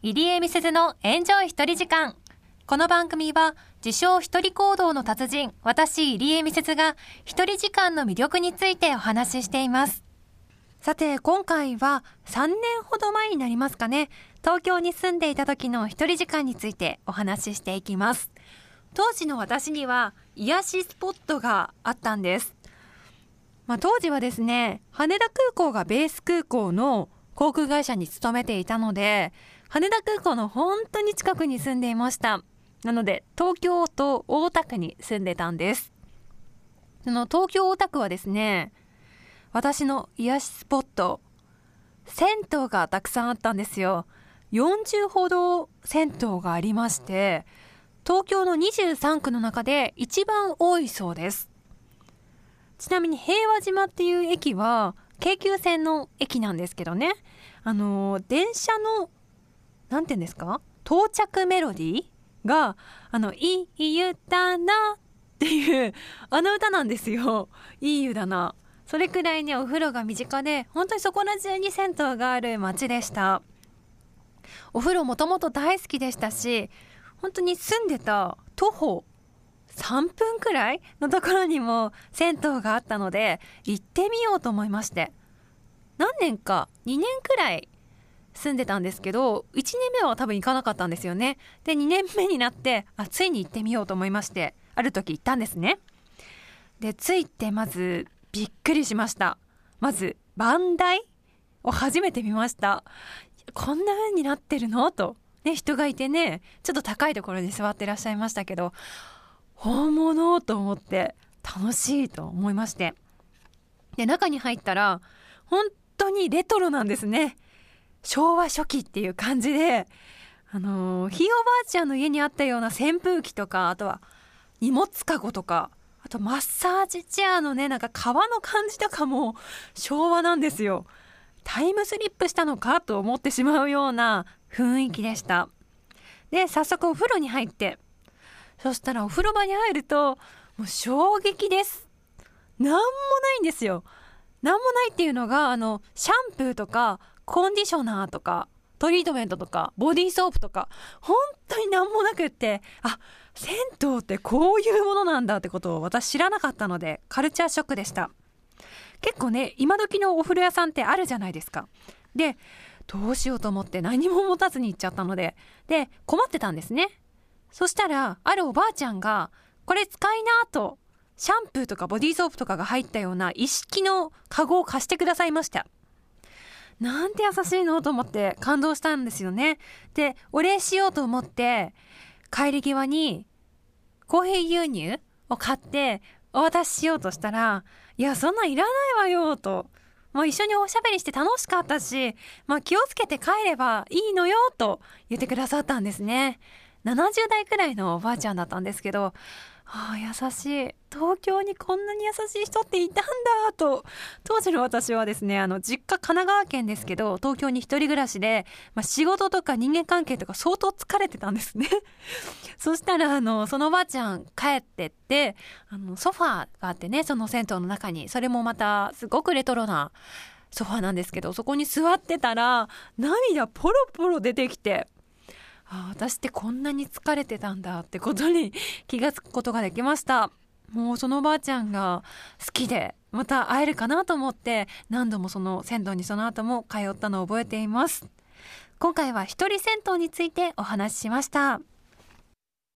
入江美鈴のエンジョイ一人時間。この番組は、自称一人行動の達人、私入江美鈴が一人時間の魅力についてお話ししています。さて、今回は3年ほど前になりますかね、東京に住んでいた時の一人時間についてお話ししていきます。当時の私には癒しスポットがあったんです。まあ、当時はですね、羽田空港がベース空港の航空会社に勤めていたので、羽田空港の本当に近くに住んでいました。なので、東京と大田区に住んでたんです。その東京大田区はですね、私の癒しスポット、銭湯がたくさんあったんですよ。40ほど銭湯がありまして、東京の23区の中で一番多いそうです。ちなみに平和島っていう駅は京急線の駅なんですけどね。あの、電車の、なんて言うんですか？到着メロディーが、あの、いい湯だなっていう、あの歌なんですよ。いい湯だな。それくらいね、お風呂が身近で、本当にそこら中に銭湯がある街でした。お風呂もともと大好きでしたし、本当に住んでた徒歩3分くらいのところにも銭湯があったので行ってみようと思いまして何年か2年くらい住んでたんですけど1年目は多分行かなかったんですよね。で2年目になってあついに行ってみようと思いましてある時行ったんですね。で着いてまずびっくりしました。まず番台を初めて見ました。こんな風になってるの？と。ね人がいてねちょっと高いところに座ってらっしゃいましたけど本物？と思って楽しいと思いまして。で中に入ったら本当にレトロなんですね。昭和初期っていう感じで あのー、ひいおばあちゃんの家にあったような扇風機とかあとは荷物かごとかあとマッサージチェアのねなんか革の感じとかも昭和なんですよタイムスリップしたのかと思ってしまうような雰囲気でしたで早速お風呂に入ってそしたらお風呂場に入ると、もう衝撃です。なんもないんですよ。なんもないっていうのが、あの、シャンプーとか、コンディショナーとか、トリートメントとか、ボディーソープとか、本当になんもなくって、あ、銭湯ってこういうものなんだってことを私知らなかったので、カルチャーショックでした。結構ね、今時のお風呂屋さんってあるじゃないですか。で、どうしようと思って何も持たずに行っちゃったので、で、困ってたんですね。そしたら、あるおばあちゃんが、これ使いなと、シャンプーとかボディーソープとかが入ったような一式のカゴを貸してくださいました。なんて優しいの？と思って感動したんですよね。で、お礼しようと思って、帰り際に、コーヒー牛乳を買ってお渡ししようとしたら、いや、そんなんいらないわよ、と。もう一緒におしゃべりして楽しかったし、まあ気をつけて帰ればいいのよ、と言ってくださったんですね。70代くらいのおばあちゃんだったんですけど、ああ、優しい。東京にこんなに優しい人っていたんだと、当時の私はですね、あの、実家神奈川県ですけど、東京に一人暮らしで、まあ、仕事とか人間関係とか相当疲れてたんですね。そしたら、あの、そのおばあちゃん帰ってって、あの、ソファーがあってね、その銭湯の中に、それもまた、すごくレトロな、ソファーなんですけど、そこに座ってたら、涙ポロポロ出てきて、あ私ってこんなに疲れてたんだってことに 気がつくことができました。もうそのおばあちゃんが好きで、また会えるかなと思って、何度もその銭湯にその後も通ったのを覚えています。今回は一人銭湯についてお話ししました。